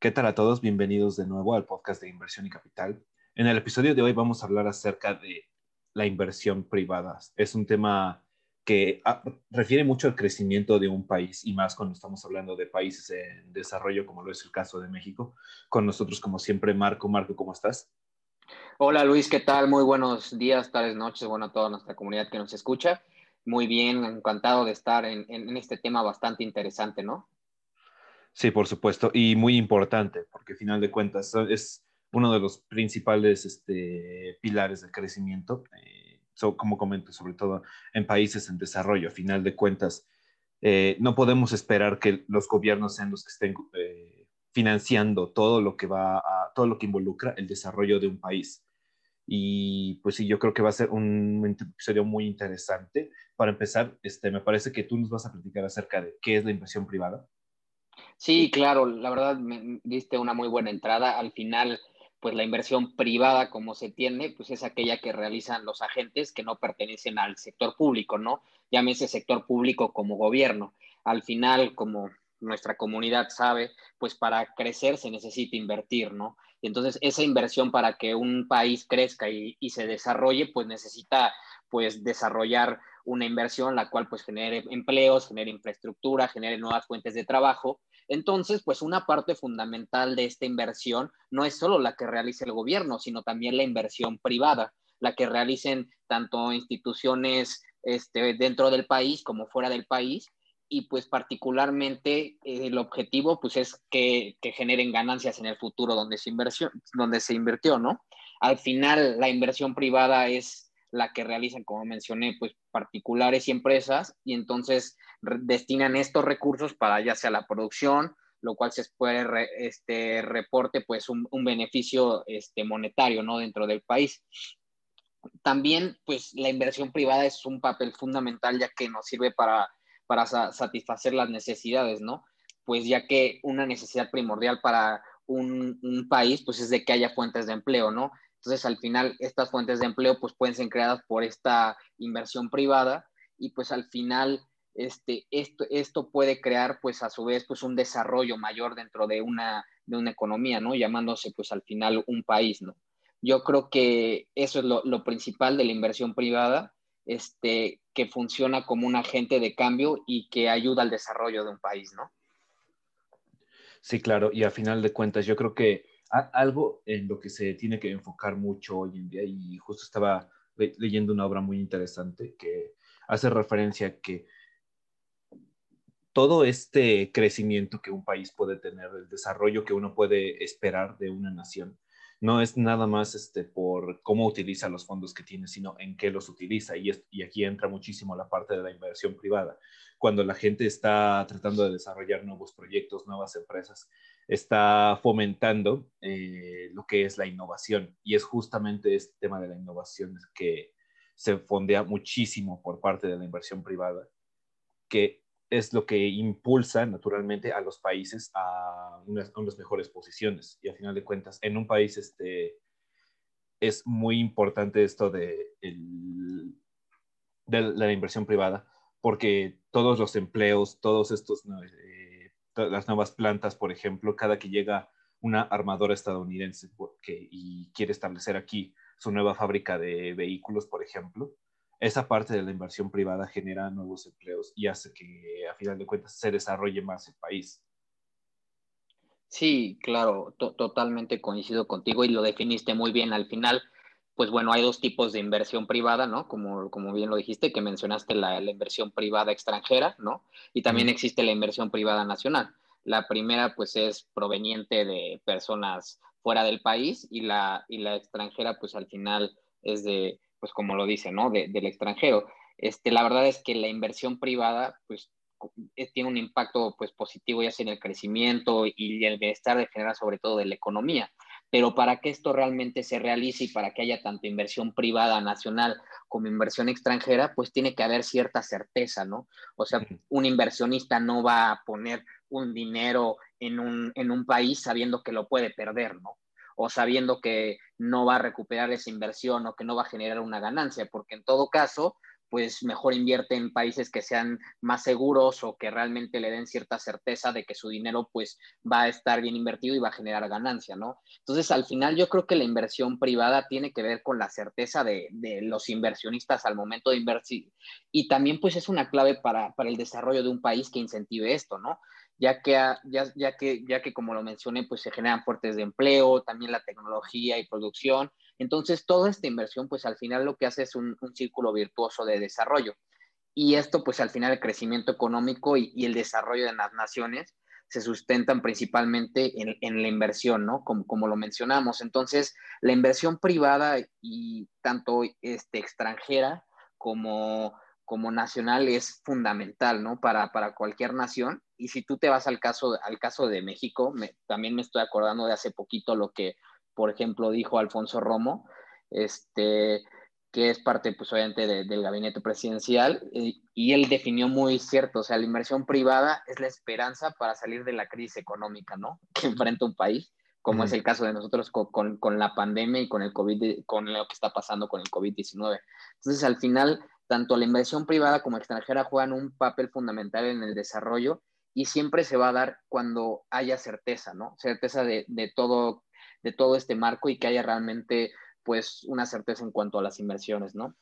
¿Qué tal a todos? Bienvenidos de nuevo al podcast de Inversión y Capital. En el episodio de hoy vamos a hablar acerca de la inversión privada. Es un tema que ah, refiere mucho al crecimiento de un país y más cuando estamos hablando de países en desarrollo, como lo es el caso de México. Con nosotros, como siempre, Marco. Marco, ¿cómo estás? Hola Luis, ¿qué tal? Muy buenos días, tardes, noches, bueno, a toda nuestra comunidad que nos escucha. Muy bien, encantado de estar en, en este tema bastante interesante, ¿no? Sí, por supuesto, y muy importante, porque al final de cuentas es uno de los principales este, pilares de crecimiento, eh, como comento, sobre todo en países en desarrollo. A final de cuentas, eh, no podemos esperar que los gobiernos sean los que estén eh, financiando todo lo que va todo lo que involucra el desarrollo de un país. Y pues sí, yo creo que va a ser un episodio muy interesante. Para empezar, este, me parece que tú nos vas a platicar acerca de qué es la inversión privada. Sí, claro, la verdad me diste una muy buena entrada. Al final, pues la inversión privada como se tiene, pues es aquella que realizan los agentes que no pertenecen al sector público, ¿no? Llámese sector público como gobierno. Al final, como nuestra comunidad sabe, pues para crecer se necesita invertir, ¿no? Y entonces esa inversión para que un país crezca y, y se desarrolle, pues necesita pues desarrollar una inversión la cual pues genere empleos, genere infraestructura, genere nuevas fuentes de trabajo. Entonces, pues una parte fundamental de esta inversión no es solo la que realice el gobierno, sino también la inversión privada, la que realicen tanto instituciones este, dentro del país como fuera del país. Y pues particularmente eh, el objetivo pues es que, que, generen ganancias en el futuro donde se, inversión, donde se invirtió, ¿no? Al final la inversión privada es la que realizan, como mencioné, pues particulares y empresas, y entonces destinan estos recursos para ya sea la producción, lo cual se puede este, reporte pues un, beneficio este, monetario, ¿no? Dentro del país. También, pues la inversión privada es un papel fundamental ya que nos sirve para, para satisfacer las necesidades, ¿no? Pues ya que una necesidad primordial para un, un, país, pues es de que haya fuentes de empleo, ¿no? Entonces, al final, estas fuentes de empleo pues pueden ser creadas por esta inversión privada y pues al final este, esto, esto puede crear pues a su vez pues un desarrollo mayor dentro de una, de una economía, ¿no? Llamándose pues al final un país, ¿no? Yo creo que eso es lo, lo principal de la inversión privada, este, que funciona como un agente de cambio y que ayuda al desarrollo de un país, ¿no? Sí, claro, y a final de cuentas yo creo que algo en lo que se tiene que enfocar mucho hoy en día, y justo estaba leyendo una obra muy interesante que hace referencia a que todo este crecimiento que un país puede tener, el desarrollo que uno puede esperar de una nación, no es nada más este, por cómo utiliza los fondos que tiene, sino en qué los utiliza. Y, y aquí entra muchísimo la parte de la inversión privada. Cuando la gente está tratando de desarrollar nuevos proyectos, nuevas empresas, está fomentando eh, lo que es la innovación. Y es justamente este tema de la innovación que se fondea muchísimo por parte de la inversión privada, que es lo que impulsa naturalmente a los países a unas, mejores posiciones. Y a final de cuentas, en un país este, es muy importante esto de, el, de la inversión privada, porque todos los empleos, todos estos, las nuevas plantas, por ejemplo, cada que llega una armadora estadounidense y quiere establecer aquí su nueva fábrica de vehículos, por ejemplo, esa parte de la inversión privada genera nuevos empleos y hace que, a final de cuentas, se desarrolle más el país. Sí, claro, totalmente coincido contigo y lo definiste muy bien al final. Pues bueno, hay dos tipos de inversión privada, ¿no? Como, como bien lo dijiste, que mencionaste la, la inversión privada extranjera, ¿no? Y también mm. existe la inversión privada nacional. La primera, pues, es proveniente de personas fuera del país y la, y la extranjera, pues, al final es de, pues como lo dice, ¿no? del extranjero. Este, la verdad es que la inversión privada, pues eh, tiene un impacto pues positivo ya sea en el crecimiento y el bienestar de general sobre todo de la economía. Pero para que esto realmente se realice y para que haya tanto inversión privada nacional como inversión extranjera, pues tiene que haber cierta certeza, ¿no? O sea, un inversionista no va a poner un dinero en un, en un país sabiendo que lo puede perder, ¿no? o sabiendo que no va a recuperar esa inversión o que no va a generar una ganancia, porque en todo caso, pues mejor invierte en países que sean más seguros o que realmente le den cierta certeza de que su dinero pues va a estar bien invertido y va a generar ganancia, ¿no? Entonces, al final yo creo que la inversión privada tiene que ver con la certeza de, los inversionistas al momento de invertir y también pues es una clave para, para el desarrollo de un país que incentive esto, ¿no? ya que, ya, ya, que, ya que como lo mencioné, pues se generan fuertes de empleo, también la tecnología y producción. Entonces, toda esta inversión, pues al final lo que hace es un, círculo virtuoso de desarrollo. Y esto, pues al final el crecimiento económico y, el desarrollo de las naciones se sustentan principalmente en, la inversión, ¿no? Como, como, lo mencionamos. Entonces, la inversión privada y tanto este, extranjera como como nacional es fundamental, ¿no? Para, para cualquier nación. Y si tú te vas al caso, al caso de México, también me estoy acordando de hace poquito lo que, por ejemplo, dijo Alfonso Romo, este, que es parte, pues obviamente, del gabinete presidencial, y, y, él definió muy cierto, o sea, la inversión privada es la esperanza para salir de la crisis económica, ¿no? Que enfrenta un país, como es el caso de nosotros con, con, con, la pandemia y con el COVID, con lo que está pasando con el COVID-19. Entonces, al final, tanto la inversión privada como extranjera juegan un papel fundamental en el desarrollo y siempre se va a dar cuando haya certeza, ¿no? Certeza de, todo, de todo este marco y que haya realmente, pues, una certeza en cuanto a las inversiones, ¿no?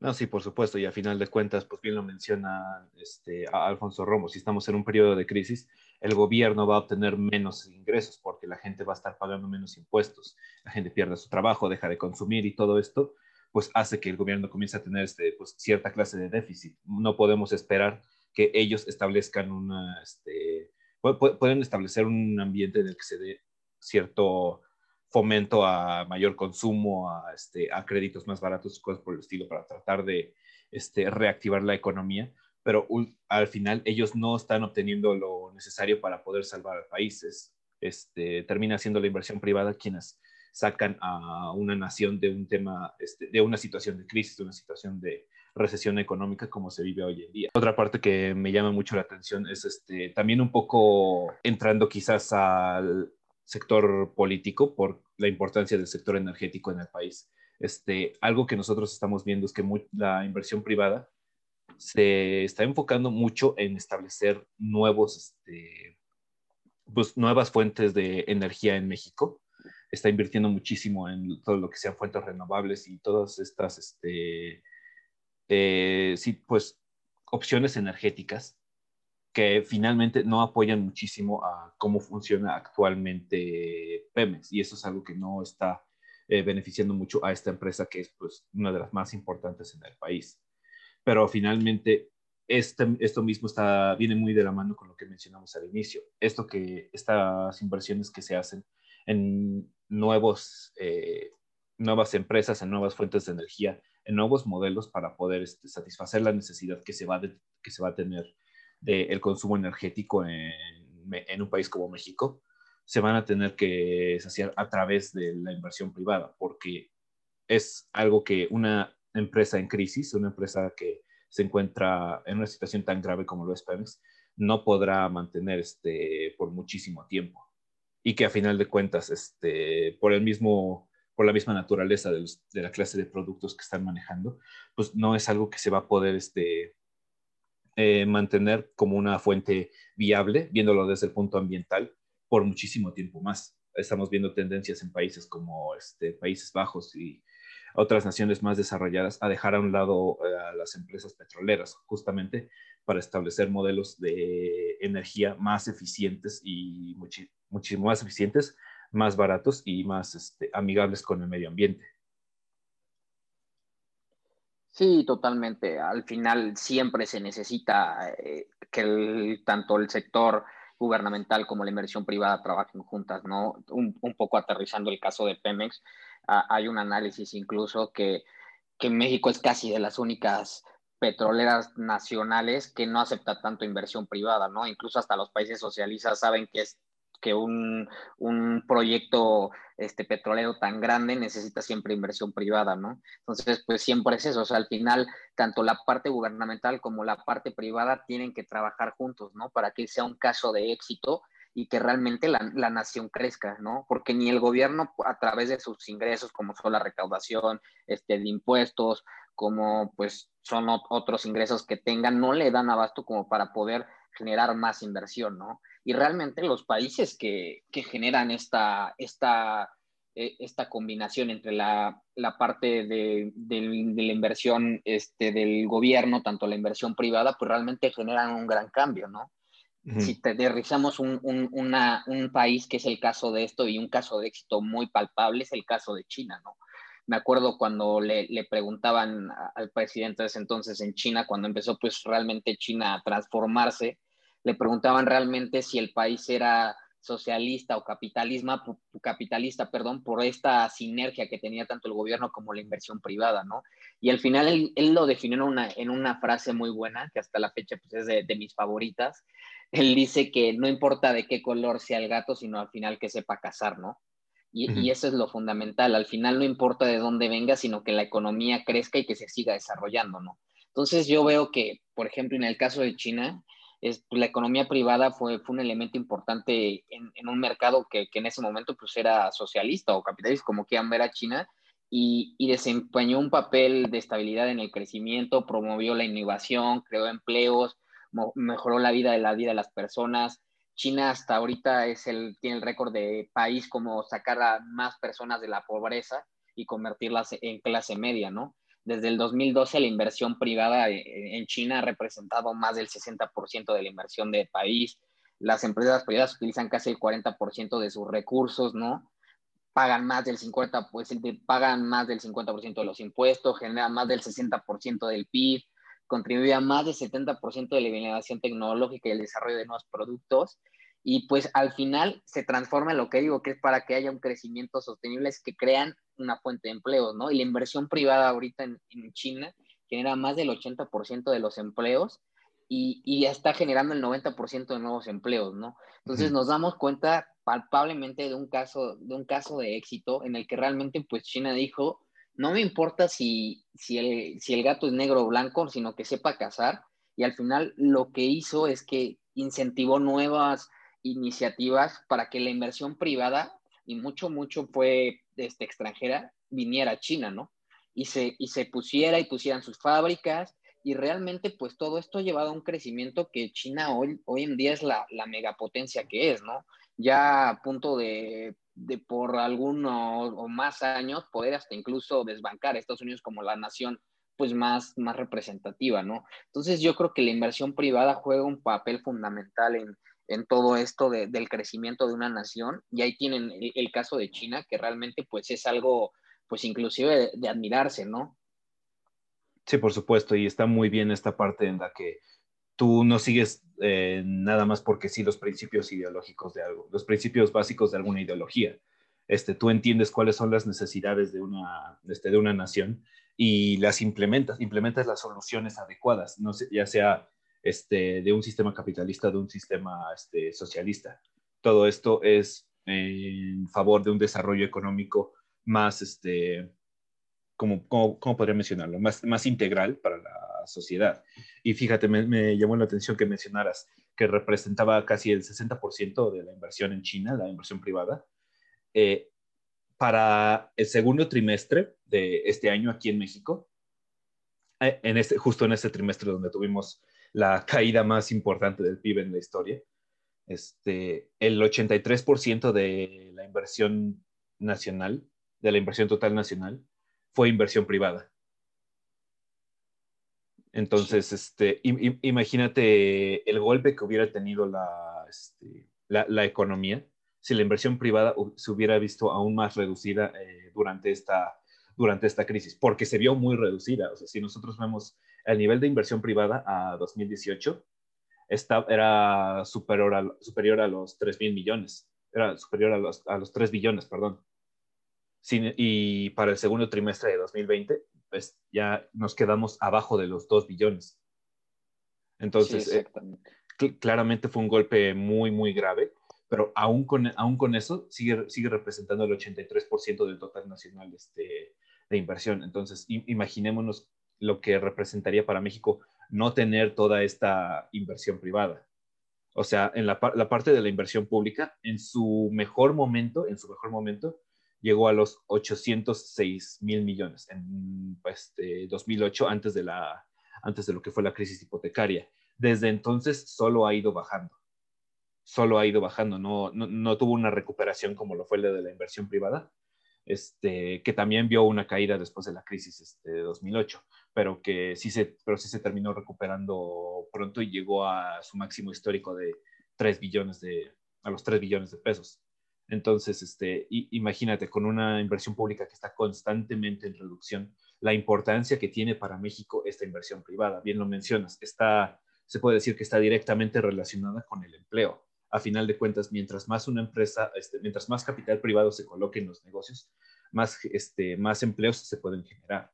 No, sí, por supuesto, y a final de cuentas, pues bien lo menciona este, Alfonso Romo, si estamos en un periodo de crisis, el gobierno va a obtener menos ingresos porque la gente va a estar pagando menos impuestos, la gente pierde su trabajo, deja de consumir y todo esto, pues hace que el gobierno comience a tener este, pues, cierta clase de déficit. No podemos esperar que ellos establezcan una, este, pueden establecer un ambiente en el que se dé cierto fomento a mayor consumo, a, este, a créditos más baratos, cosas por el estilo, para tratar de este, reactivar la economía, pero al final ellos no están obteniendo lo necesario para poder salvar al país. este, termina siendo la inversión privada quienes sacan a una nación de un tema, este, de una situación de crisis, de una situación de recesión económica como se vive hoy en día. Otra parte que me llama mucho la atención es este, también un poco entrando quizás al sector político por la importancia del sector energético en el país. Este, algo que nosotros estamos viendo es que la inversión privada se está enfocando mucho en establecer nuevos, este, pues, nuevas fuentes de energía en México está invirtiendo muchísimo en todo lo que sean fuentes renovables y todas estas, este, eh, sí, pues, opciones energéticas que finalmente no apoyan muchísimo a cómo funciona actualmente Pemex. Y eso es algo que no está eh, beneficiando mucho a esta empresa que es pues, una de las más importantes en el país. Pero finalmente este, esto mismo está, viene muy de la mano con lo que mencionamos al inicio. Esto que estas inversiones que se hacen en nuevos, eh, nuevas empresas, en nuevas fuentes de energía, en nuevos modelos para poder este, satisfacer la necesidad que se va, que se va a tener del consumo energético en, un país como México, se van a tener que saciar a través de la inversión privada, porque es algo que una empresa en crisis, una empresa que se encuentra en una situación tan grave como lo es Pemex, no podrá mantener este, por muchísimo tiempo. Y que a final de cuentas, este, por el mismo, por la misma naturaleza de, la clase de productos que están manejando, pues no es algo que se va a poder este, eh, mantener como una fuente viable, viéndolo desde el punto ambiental, por muchísimo tiempo más. Estamos viendo tendencias en países como este, Países Bajos y otras naciones más desarrolladas a dejar a un lado eh, a las empresas petroleras, justamente para establecer modelos de energía más eficientes y muchísimo más eficientes, más baratos y más este, amigables con el medio ambiente. Sí, totalmente. Al final siempre se necesita eh, que tanto el sector gubernamental como la inversión privada trabajen juntas, ¿no? Un, poco aterrizando el caso de Pemex, hay un análisis incluso que, que México es casi de las únicas petroleras nacionales que no acepta tanto inversión privada, ¿no? Incluso hasta los países socialistas saben que es que un, un, proyecto este, petrolero tan grande necesita siempre inversión privada, ¿no? Entonces, pues siempre es eso, o sea, al final, tanto la parte gubernamental como la parte privada tienen que trabajar juntos, ¿no? Para que sea un caso de éxito y que realmente la, nación crezca, ¿no? Porque ni el gobierno a través de sus ingresos, como son la recaudación este, de impuestos, como pues son otros ingresos que tengan, no le dan abasto como para poder generar más inversión, ¿no? Y realmente los países que, generan esta, esta, eh, esta combinación entre la, parte de, la inversión este, del gobierno, tanto la inversión privada, pues realmente generan un gran cambio, ¿no? Si te aterrizamos un, un, país que es el caso de esto y un caso de éxito muy palpable es el caso de China, ¿no? Me acuerdo cuando le, le preguntaban al presidente de ese entonces en China, cuando empezó pues realmente China a transformarse, le preguntaban realmente si el país era socialista o capitalismo, capitalista, perdón, por esta sinergia que tenía tanto el gobierno como la inversión privada, ¿no? Y al final él, lo definió en una, en una, frase muy buena, que hasta la fecha pues, es de, de, mis favoritas. Él dice que no importa de qué color sea el gato, sino al final que sepa cazar, ¿no? Y, y, eso es lo fundamental. Al final no importa de dónde venga, sino que la economía crezca y que se siga desarrollando, ¿no? Entonces yo veo que, por ejemplo, en el caso de China, es, pues, la economía privada fue, fue un elemento importante en, en un mercado que, que, en ese momento pues era socialista o capitalista, como quieran ver a China, y, y, desempeñó un papel de estabilidad en el crecimiento, promovió la innovación, creó empleos, mejoró la vida de la vida de las personas. China hasta ahorita es el, tiene el récord de país como sacar a más personas de la pobreza y convertirlas en clase media, ¿no? Desde el 2012 la inversión privada eh, en China ha representado más del 60% de la inversión del país. Las empresas privadas utilizan casi el 40% de sus recursos, ¿no? Pagan más del 50%, pues, pagan más del 50% de los impuestos, generan más del 60% del PIB, contribuye a más del 70% de la innovación tecnológica y el desarrollo de nuevos productos y pues al final se transforma en lo que digo, que es para que haya un crecimiento sostenible, es que crean una fuente de empleos, ¿no? Y la inversión privada ahorita en, China genera más del 80% de los empleos y, y, ya está generando el 90% de nuevos empleos, ¿no? Entonces nos damos cuenta palpablemente de un caso de un caso de éxito en el que realmente pues China dijo, no me importa si, si, el, si el gato es negro o blanco, sino que sepa cazar y al final lo que hizo es que incentivó nuevas iniciativas para que la inversión privada, y mucho, mucho fue este, extranjera, viniera a China, ¿no? Y se, y se pusiera y pusieran sus fábricas, y realmente pues todo esto ha llevado a un crecimiento que China hoy, hoy en día es la, la megapotencia que es, ¿no? Ya a punto de, de por algunos o más años poder hasta incluso desbancar a Estados Unidos como la nación pues más, más representativa, ¿no? Entonces yo creo que la inversión privada juega un papel fundamental en, en todo esto del crecimiento de una nación. Y ahí tienen el, caso de China, que realmente pues es algo, pues inclusive de, admirarse, ¿no? Sí, por supuesto, y está muy bien esta parte en la que tú no sigues eh, nada más porque sí los principios ideológicos de algo, los principios básicos de alguna ideología. Este, tú entiendes cuáles son las necesidades de una, este, de una nación y las implementas, implementas las soluciones adecuadas, no ya sea este, de un sistema capitalista, de un sistema este, socialista. Todo esto es en favor de un desarrollo económico más, este, como, ¿cómo podría mencionarlo? Más, más integral para la sociedad. Y fíjate, me, llamó la atención que mencionaras que representaba casi el 60% de la inversión en China, la inversión privada. Eh, para el segundo trimestre de este año aquí en México, eh, en este, justo en este trimestre donde tuvimos la caída más importante del PIB en la historia. Este, el 83% de la inversión nacional, de la inversión total nacional, fue inversión privada. Entonces, este, imagínate el golpe que hubiera tenido este, la, la, economía si la inversión privada se hubiera visto aún más reducida eh, durante, esta, durante esta crisis, porque se vio muy reducida. O sea, si nosotros vemos el nivel de inversión privada a 2018 era superior a, superior a los 3 mil millones, era superior a los, a los 3 billones, perdón. y para el segundo trimestre de 2020, pues ya nos quedamos abajo de los 2 billones. Entonces, eh, claramente fue un golpe muy, muy grave, pero aún con, aún con eso sigue, sigue representando el 83% del total nacional este, de inversión. Entonces, imaginémonos lo que representaría para México no tener toda esta inversión privada. O sea, en la, parte de la inversión pública, en su mejor momento, en su mejor momento, llegó a los 806 mil millones en pues, 2008, antes de, la, antes de lo que fue la crisis hipotecaria. Desde entonces solo ha ido bajando. Solo ha ido bajando. No, no, tuvo una recuperación como lo fue la de la inversión privada, este, que también vio una caída después de la crisis este, de 2008, pero que sí se, pero sí se terminó recuperando pronto y llegó a su máximo histórico de 3 billones de, a los 3 billones de pesos. Entonces, este, imagínate, con una inversión pública que está constantemente en reducción, la importancia que tiene para México esta inversión privada. Bien lo mencionas, está, se puede decir que está directamente relacionada con el empleo. A final de cuentas, mientras más una empresa, este, mientras más capital privado se coloque en los negocios, más, este, más empleos se pueden generar.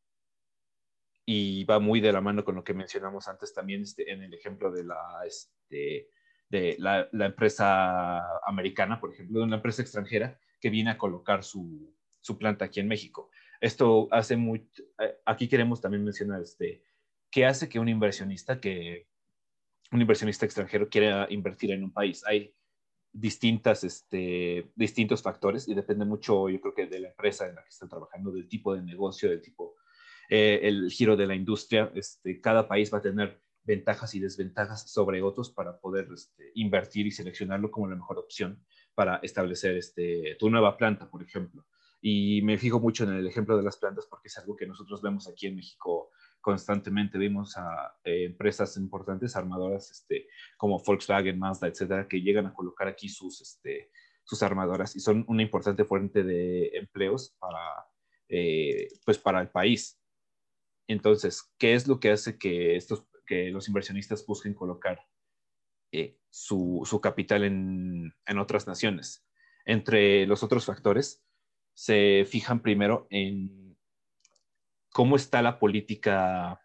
Y va muy de la mano con lo que mencionamos antes también este, en el ejemplo de la, este, de la, empresa americana, por ejemplo, de una empresa extranjera que viene a colocar su, planta aquí en México. Esto hace muy, eh, aquí queremos también mencionar, este, ¿qué hace que un inversionista, que un inversionista extranjero quiera invertir en un país? Hay distintas, este, distintos factores y depende mucho, yo creo que de la empresa en la que está trabajando, del tipo de negocio, del tipo, eh, el giro de la industria. Este, cada país va a tener ventajas y desventajas sobre otros para poder este, invertir y seleccionarlo como la mejor opción para establecer este, tu nueva planta, por ejemplo. Y me fijo mucho en el ejemplo de las plantas porque es algo que nosotros vemos aquí en México constantemente. Vimos a eh, empresas importantes, armadoras este, como Volkswagen, Mazda, etcétera, que llegan a colocar aquí sus, este, sus armadoras y son una importante fuente de empleos para, eh, pues para el país. Entonces, ¿qué es lo que hace que estos que los inversionistas busquen colocar eh, su, capital en, otras naciones. Entre los otros factores, se fijan primero en cómo está la política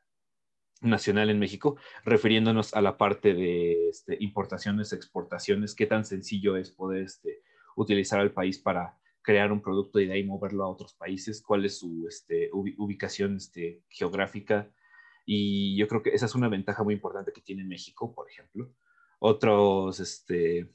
nacional en México, refiriéndonos a la parte de este, importaciones, exportaciones, qué tan sencillo es poder este, utilizar al país para crear un producto y de ahí moverlo a otros países, cuál es su este, ubicación geográfica, y yo creo que esa es una ventaja muy importante que tiene México, por ejemplo. Otros este,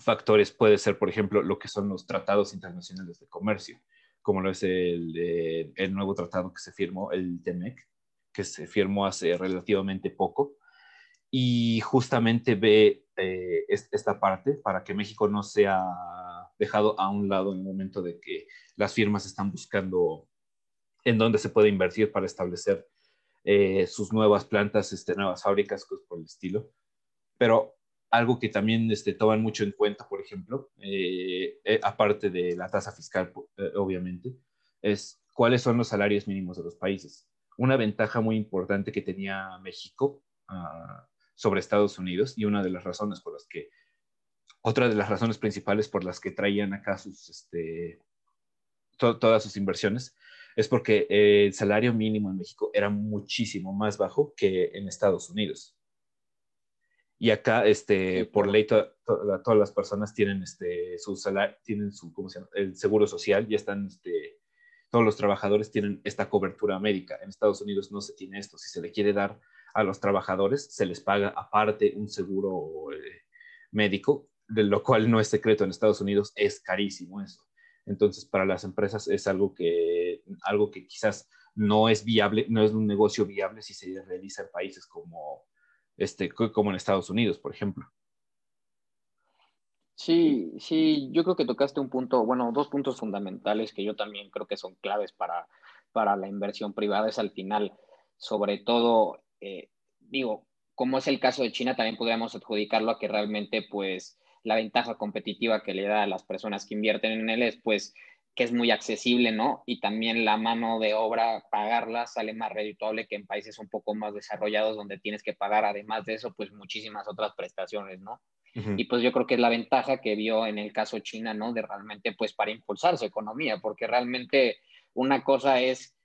factores puede ser, por ejemplo, lo que son los tratados internacionales de comercio, como lo es el, el nuevo tratado que se firmó, el TEMEC, que se firmó hace relativamente poco. Y justamente ve eh, esta parte para que México no sea dejado a un lado en el momento de que las firmas están buscando en dónde se puede invertir para establecer eh, sus nuevas plantas, este, nuevas fábricas, cosas por el estilo. Pero algo que también este, toman mucho en cuenta, por ejemplo, eh, eh, aparte de la tasa fiscal, obviamente, es cuáles son los salarios mínimos de los países. Una ventaja muy importante que tenía México ah, sobre Estados Unidos y una de las razones por las que, otra de las razones principales por las que traían acá sus, este, todas sus inversiones, es porque el salario mínimo en México era muchísimo más bajo que en Estados Unidos. Y acá, este, por ley, todas las personas tienen, este, su salario, tienen su, ¿cómo se llama? El seguro social, ya están, este, todos los trabajadores tienen esta cobertura médica. En Estados Unidos no se tiene esto. Si se le quiere dar a los trabajadores, se les paga aparte un seguro eh, médico, de lo cual no es secreto en Estados Unidos, es carísimo eso. Entonces, para las empresas es algo que, algo que quizás no es viable, no es un negocio viable si se realiza en países como, este, como en Estados Unidos, por ejemplo. Sí, sí, yo creo que tocaste un punto, bueno, dos puntos fundamentales que yo también creo que son claves para, para la inversión privada, es al final, sobre todo, eh, digo, como es el caso de China, también podríamos adjudicarlo a que realmente, pues, la ventaja competitiva que le da a las personas que invierten en él es pues que es muy accesible, ¿no? Y también la mano de obra, pagarla sale más redituable que en países un poco más desarrollados donde tienes que pagar, además de eso, pues muchísimas otras prestaciones, ¿no? Y pues yo creo que es la ventaja que vio en el caso China, ¿no? De realmente, pues para impulsar su economía, porque realmente una cosa es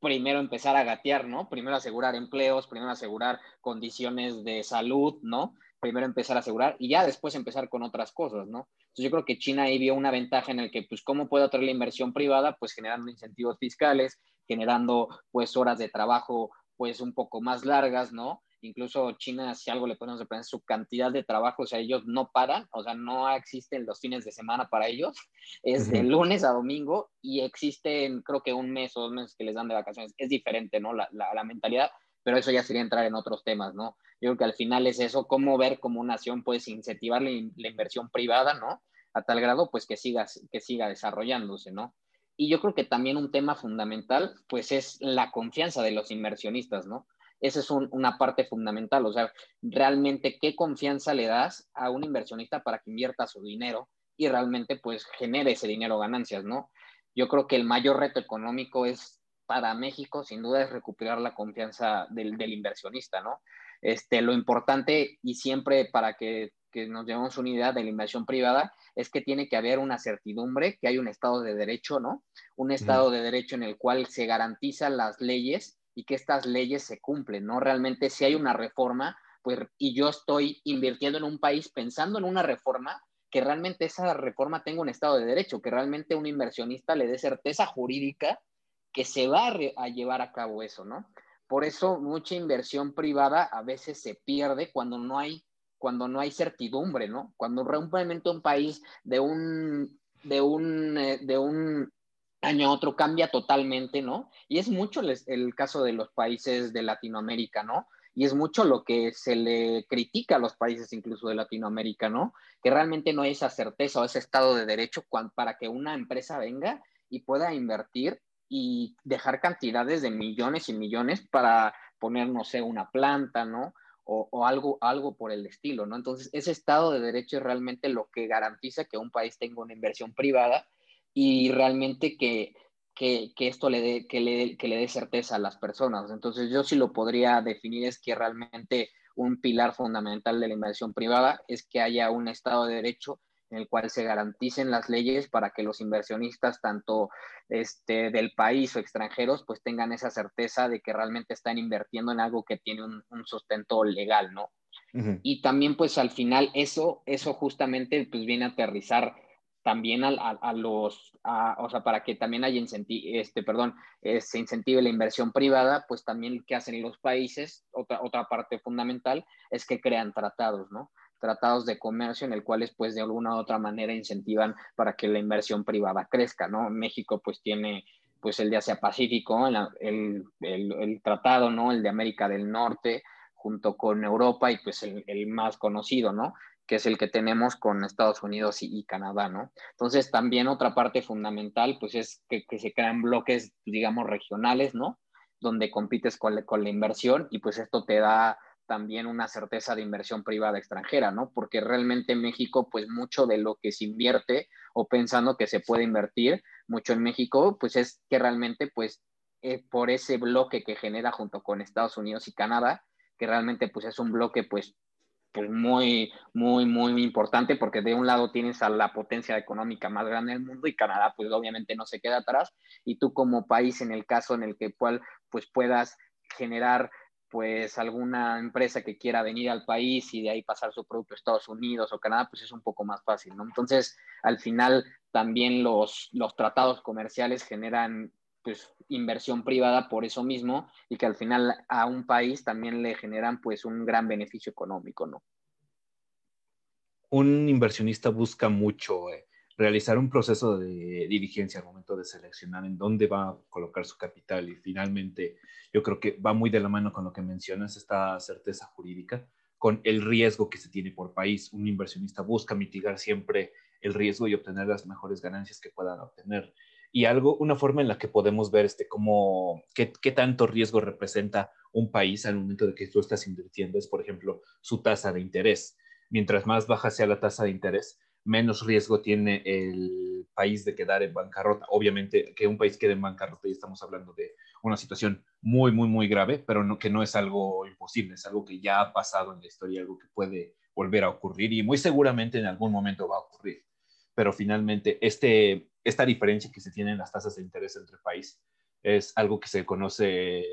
primero empezar a gatear, ¿no? Primero asegurar empleos, primero asegurar condiciones de salud, ¿no? Primero empezar a asegurar y ya después empezar con otras cosas, ¿no? Entonces yo creo que China ahí vio una ventaja en el que, pues, ¿cómo puede atraer la inversión privada? Pues generando incentivos fiscales, generando, pues, horas de trabajo, pues, un poco más largas, ¿no? Incluso China, si algo le podemos aprender, su cantidad de trabajo, o sea, ellos no paran, o sea, no existen los fines de semana para ellos, es de lunes a domingo y existen, creo que un mes o dos meses que les dan de vacaciones. Es diferente, ¿no? La, la, la mentalidad, pero eso ya sería entrar en otros temas, ¿no? Yo creo que al final es eso, cómo ver cómo nación puedes incentivar la, inversión privada, ¿no? A tal grado, pues que siga, que siga desarrollándose, ¿no? Y yo creo que también un tema fundamental, pues es la confianza de los inversionistas, ¿no? Esa es una parte fundamental, o sea, realmente qué confianza le das a un inversionista para que invierta su dinero y realmente pues genere ese dinero ganancias, ¿no? Yo creo que el mayor reto económico es para México, sin duda, es recuperar la confianza del, del inversionista, ¿no? Este, lo importante y siempre para que, que nos llevemos una idea de la inversión privada es que tiene que haber una certidumbre, que hay un Estado de Derecho, ¿no? Un Estado de Derecho en el cual se garantizan las leyes y que estas leyes se cumplen, ¿no? Realmente si hay una reforma, pues, y yo estoy invirtiendo en un país pensando en una reforma, que realmente esa reforma tenga un Estado de Derecho, que realmente un inversionista le dé certeza jurídica que se va a, llevar a cabo eso, ¿no? Por eso mucha inversión privada a veces se pierde cuando no hay, cuando no hay certidumbre, ¿no? Cuando realmente un país de un, de un, eh, de un año a otro cambia totalmente, ¿no? Y es mucho el, caso de los países de Latinoamérica, ¿no? Y es mucho lo que se le critica a los países incluso de Latinoamérica, ¿no? Que realmente no hay esa certeza o ese estado de derecho para que una empresa venga y pueda invertir y dejar cantidades de millones y millones para poner, no sé, una planta, ¿no? O, o, algo, algo por el estilo, ¿no? Entonces, ese Estado de Derecho es realmente lo que garantiza que un país tenga una inversión privada y realmente que, que, que esto le dé, que le, que le dé certeza a las personas. Entonces yo sí lo podría definir es que realmente un pilar fundamental de la inversión privada es que haya un Estado de Derecho en el cual se garanticen las leyes para que los inversionistas, tanto este, del país o extranjeros, pues tengan esa certeza de que realmente están invirtiendo en algo que tiene un, un sustento legal, ¿no? Y también, pues al final, eso, eso justamente pues, viene a aterrizar también a, a, los, o sea, para que también haya este, perdón, eh, se incentive la inversión privada, pues también que hacen los países, otra, otra parte fundamental, es que crean tratados, ¿no? Tratados de comercio en el cuales, pues, de alguna u otra manera incentivan para que la inversión privada crezca, ¿no? México, pues, tiene, pues, el de Asia Pacífico, el, el, tratado, ¿no? El de América del Norte, junto con Europa y, pues, el, más conocido, ¿no? que es el que tenemos con Estados Unidos y, Canadá, ¿no? Entonces, también otra parte fundamental, pues es que, se crean bloques, digamos, regionales, ¿no? Donde compites con, con, la inversión y pues esto te da también una certeza de inversión privada extranjera, ¿no? Porque realmente en México, pues mucho de lo que se invierte o pensando que se puede invertir mucho en México, pues es que realmente, pues, eh, por ese bloque que genera junto con Estados Unidos y Canadá, que realmente, pues, es un bloque, pues, pues muy, muy, muy importante porque de un lado tienes a la potencia económica más grande del mundo y Canadá pues obviamente no se queda atrás y tú como país en el caso en el que cual, pues puedas generar pues alguna empresa que quiera venir al país y de ahí pasar su producto a Estados Unidos o Canadá, pues es un poco más fácil, ¿no? Entonces, al final también los, los tratados comerciales generan pues inversión privada por eso mismo y que al final a un país también le generan pues un gran beneficio económico, ¿no? Un inversionista busca mucho eh, realizar un proceso de diligencia al momento de seleccionar en dónde va a colocar su capital y finalmente yo creo que va muy de la mano con lo que mencionas, esta certeza jurídica, con el riesgo que se tiene por país. Un inversionista busca mitigar siempre el riesgo y obtener las mejores ganancias que puedan obtener y algo, una forma en la que podemos ver este, cómo, qué, qué, tanto riesgo representa un país al momento de que tú estás invirtiendo es, por ejemplo, su tasa de interés. Mientras más baja sea la tasa de interés, menos riesgo tiene el país de quedar en bancarrota. Obviamente que un país quede en bancarrota y estamos hablando de una situación muy, muy, muy grave, pero que no es algo imposible, es algo que ya ha pasado en la historia, algo que puede volver a ocurrir y muy seguramente en algún momento va a ocurrir. Pero finalmente este, esta diferencia que se tiene en las tasas de interés entre países es algo que se conoce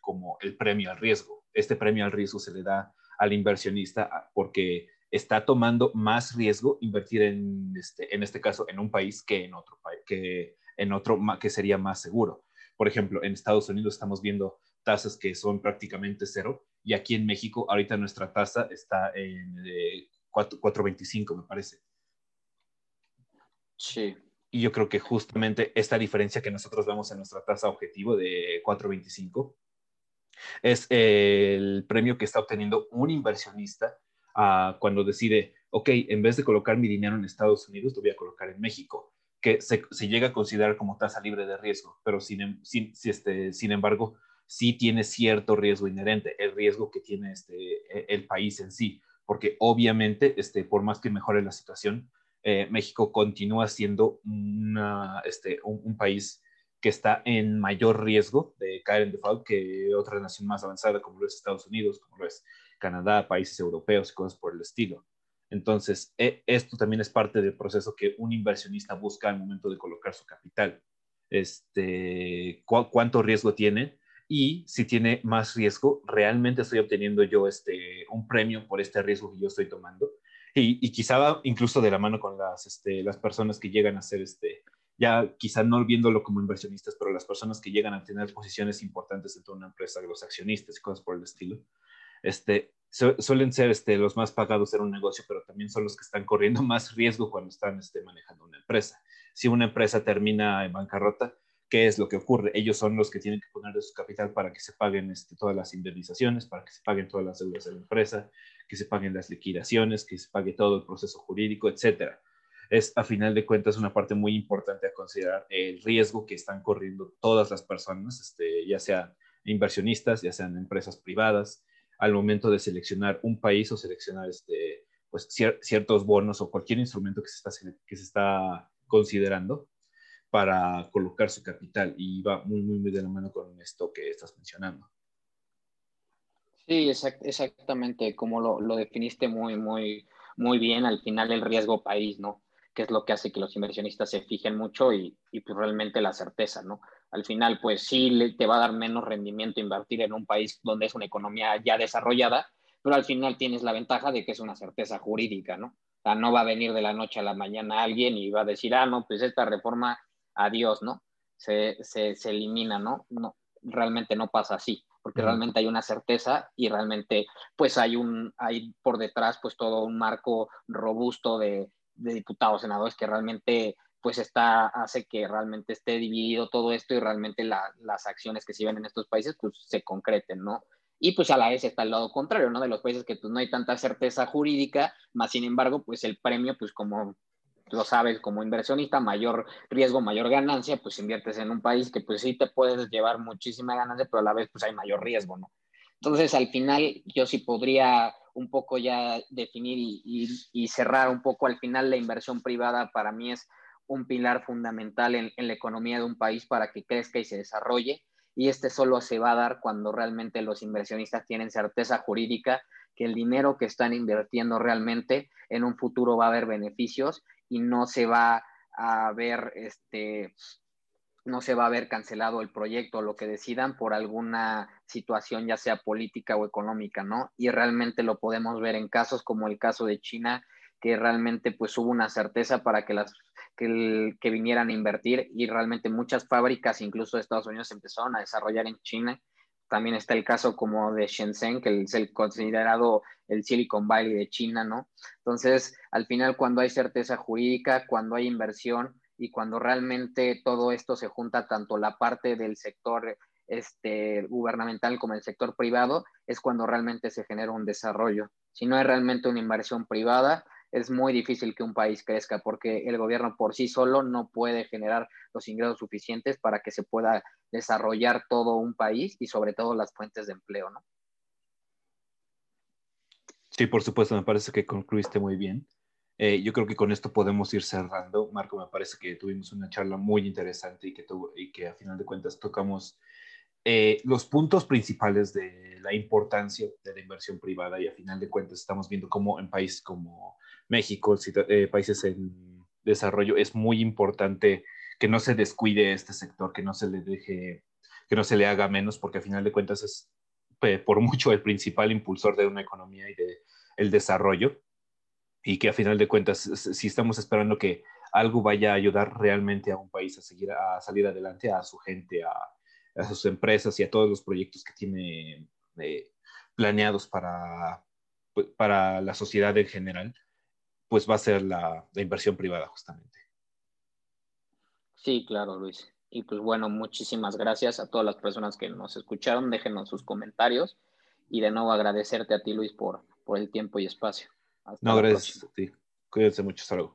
como el premio al riesgo. Este premio al riesgo se le da al inversionista porque está tomando más riesgo invertir en este, en este caso en un país que en otro país, que en otro que sería más seguro. Por ejemplo, en Estados Unidos estamos viendo tasas que son prácticamente cero. Y aquí en México, ahorita nuestra tasa está en 4.25, eh, me parece. Sí. Y yo creo que justamente esta diferencia que nosotros vemos en nuestra tasa objetivo de 4.25 es el premio que está obteniendo un inversionista cuando decide, ok, en vez de colocar mi dinero en Estados Unidos, lo voy a colocar en México, que se, llega a considerar como tasa libre de riesgo, pero sin, em, sin, este, sin embargo, sí tiene cierto riesgo inherente, el riesgo que tiene este, e, el país en sí, porque obviamente, este, por más que mejore la situación, eh, México continúa siendo una, este, un, país que está en mayor riesgo de caer en default que otra nación más avanzada como lo es Estados Unidos, como lo es Canadá, países europeos y cosas por el estilo. Entonces, e, esto también es parte del proceso que un inversionista busca al momento de colocar su capital. Este, ¿Cuánto riesgo tiene? Y si tiene más riesgo, ¿realmente estoy obteniendo yo este, un premio por este riesgo que yo estoy tomando? y, quizá incluso de la mano con las, este, las personas que llegan a ser, este, ya quizá no viéndolo como inversionistas, pero las personas que llegan a tener posiciones importantes dentro de una empresa, los accionistas y cosas por el estilo, este, suelen ser este, los más pagados en un negocio, pero también son los que están corriendo más riesgo cuando están este, manejando una empresa. Si una empresa termina en bancarrota, ¿qué es lo que ocurre? Ellos son los que tienen que poner de su capital para que se paguen este, todas las indemnizaciones, para que se paguen todas las deudas de la empresa, que se paguen las liquidaciones, que se pague todo el proceso jurídico, etcétera. Es, a final de cuentas, una parte muy importante a considerar el riesgo que están corriendo todas las personas, este, ya sea inversionistas, ya sean empresas privadas, al momento de seleccionar un país o seleccionar este, pues, ciertos bonos o cualquier instrumento que se, está, considerando para colocar su capital y va muy, muy, muy de la mano con esto que estás mencionando. Sí, exactamente, como lo, lo, definiste muy, muy, muy bien, al final el riesgo país, ¿no? Que es lo que hace que los inversionistas se fijen mucho y, y pues realmente la certeza, ¿no? Al final, pues sí te va a dar menos rendimiento invertir en un país donde es una economía ya desarrollada, pero al final tienes la ventaja de que es una certeza jurídica, ¿no? O sea, no va a venir de la noche a la mañana alguien y va a decir, ah, no, pues esta reforma, adiós, ¿no? Se, se, se elimina, ¿no? No, realmente no pasa así porque realmente hay una certeza y realmente pues hay un hay por detrás pues todo un marco robusto de, de diputados senadores que realmente pues está hace que realmente esté dividido todo esto y realmente las acciones que se ven en estos países pues se concreten, ¿no? Y pues a la vez está el lado contrario, ¿no? De los países que pues no hay tanta certeza jurídica, más sin embargo pues el premio pues como lo sabes, como inversionista, mayor riesgo, mayor ganancia, pues inviertes en un país que pues sí te puedes llevar muchísima ganancia, pero a la vez pues hay mayor riesgo, ¿no? Entonces, al final, yo sí podría un poco ya definir y, cerrar un poco, al final la inversión privada para mí es un pilar fundamental en, en la economía de un país para que crezca y se desarrolle. Y este solo se va a dar cuando realmente los inversionistas tienen certeza jurídica que el dinero que están invirtiendo realmente en un futuro va a haber beneficios y no se va a ver este no se va a ver cancelado el proyecto o lo que decidan por alguna situación ya sea política o económica, ¿no? Y realmente lo podemos ver en casos como el caso de China, que realmente pues hubo una certeza para que las que, que vinieran a invertir y realmente muchas fábricas, incluso de Estados Unidos, empezaron a desarrollar en China también está el caso como de Shenzhen, que es el considerado el Silicon Valley de China, ¿no? Entonces, al final, cuando hay certeza jurídica, cuando hay inversión y cuando realmente todo esto se junta, tanto la parte del sector este, gubernamental como el sector privado, es cuando realmente se genera un desarrollo. Si no hay realmente una inversión privada, es muy difícil que un país crezca porque el gobierno por sí solo no puede generar los ingresos suficientes para que se pueda desarrollar todo un país y sobre todo las fuentes de empleo, ¿no? Sí, por supuesto, me parece que concluiste muy bien. Eh, yo creo que con esto podemos ir cerrando. Marco, me parece que tuvimos una charla muy interesante y que, tuvo, que a final de cuentas tocamos eh, los puntos principales de la importancia de la inversión privada y a final de cuentas estamos viendo cómo en países como México, eh, países en desarrollo, es muy importante que no se descuide este sector, que no se le deje, que no se le haga menos, porque a final de cuentas es por mucho el principal impulsor de una economía y de el desarrollo, y que a final de cuentas, si estamos esperando que algo vaya a ayudar realmente a un país a seguir, a salir adelante, a su gente, a, a sus empresas y a todos los proyectos que tiene eh, planeados para, pues, para la sociedad en general, pues va a ser la, la inversión privada justamente. Sí, claro, Luis. Y pues bueno, muchísimas gracias a todas las personas que nos escucharon. Déjenos sus comentarios. Y de nuevo agradecerte a ti, Luis, por, por el tiempo y espacio. no, gracias a ti. Cuídense mucho. Hasta luego.